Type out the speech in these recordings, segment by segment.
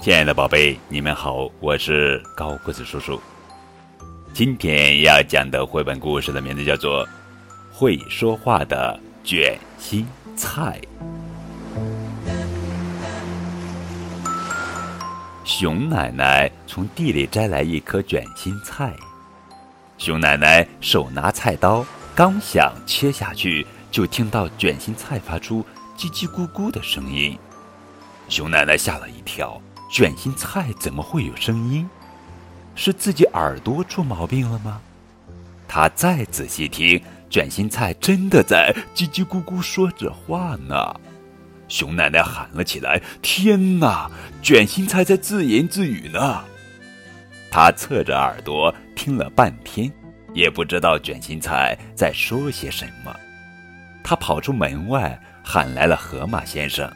亲爱的宝贝，你们好，我是高个子叔叔。今天要讲的绘本故事的名字叫做《会说话的卷心菜》。熊奶奶从地里摘来一颗卷心菜，熊奶奶手拿菜刀，刚想切下去，就听到卷心菜发出叽叽咕咕的声音。熊奶奶吓了一跳。卷心菜怎么会有声音？是自己耳朵出毛病了吗？她再仔细听，卷心菜真的在叽叽咕咕说着话呢。熊奶奶喊了起来：“天哪！卷心菜在自言自语呢！”她侧着耳朵听了半天，也不知道卷心菜在说些什么。她跑出门外，喊来了河马先生。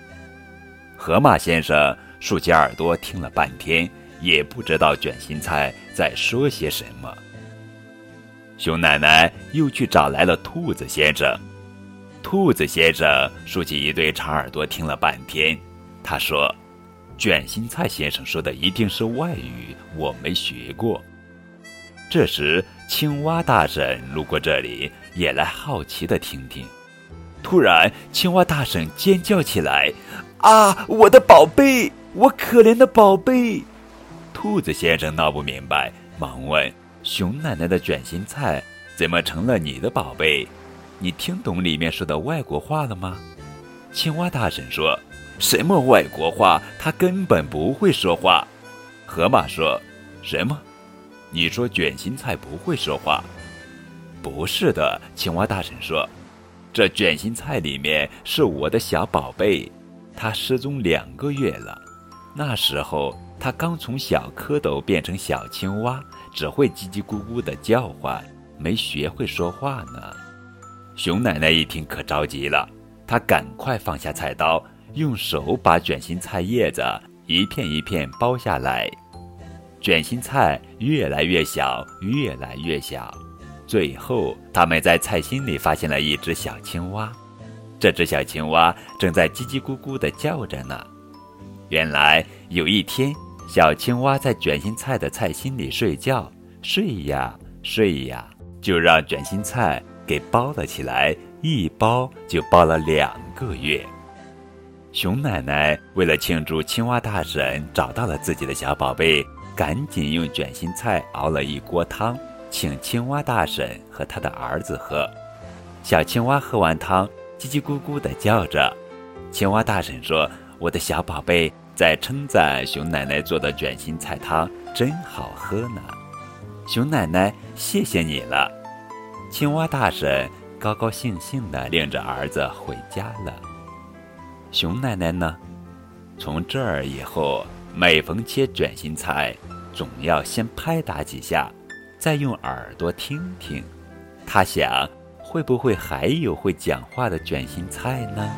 河马先生。竖起耳朵听了半天，也不知道卷心菜在说些什么。熊奶奶又去找来了兔子先生。兔子先生竖起一对长耳朵听了半天，他说：“卷心菜先生说的一定是外语，我没学过。”这时，青蛙大婶路过这里，也来好奇的听听。突然，青蛙大婶尖叫起来：“啊，我的宝贝！”我可怜的宝贝，兔子先生闹不明白，忙问：“熊奶奶的卷心菜怎么成了你的宝贝？你听懂里面说的外国话了吗？”青蛙大婶说：“什么外国话？他根本不会说话。”河马说：“什么？你说卷心菜不会说话？”不是的，青蛙大婶说：“这卷心菜里面是我的小宝贝，它失踪两个月了。”那时候，它刚从小蝌蚪变成小青蛙，只会叽叽咕咕的叫唤，没学会说话呢。熊奶奶一听可着急了，她赶快放下菜刀，用手把卷心菜叶子一片一片剥下来。卷心菜越来越小，越来越小，最后他们在菜心里发现了一只小青蛙。这只小青蛙正在叽叽咕咕地叫着呢。原来有一天，小青蛙在卷心菜的菜心里睡觉，睡呀睡呀，就让卷心菜给包了起来，一包就包了两个月。熊奶奶为了庆祝青蛙大婶找到了自己的小宝贝，赶紧用卷心菜熬了一锅汤，请青蛙大婶和他的儿子喝。小青蛙喝完汤，叽叽咕咕地叫着。青蛙大婶说。我的小宝贝在称赞熊奶奶做的卷心菜汤真好喝呢，熊奶奶谢谢你了。青蛙大婶高高兴兴地领着儿子回家了。熊奶奶呢？从这儿以后，每逢切卷心菜，总要先拍打几下，再用耳朵听听。他想，会不会还有会讲话的卷心菜呢？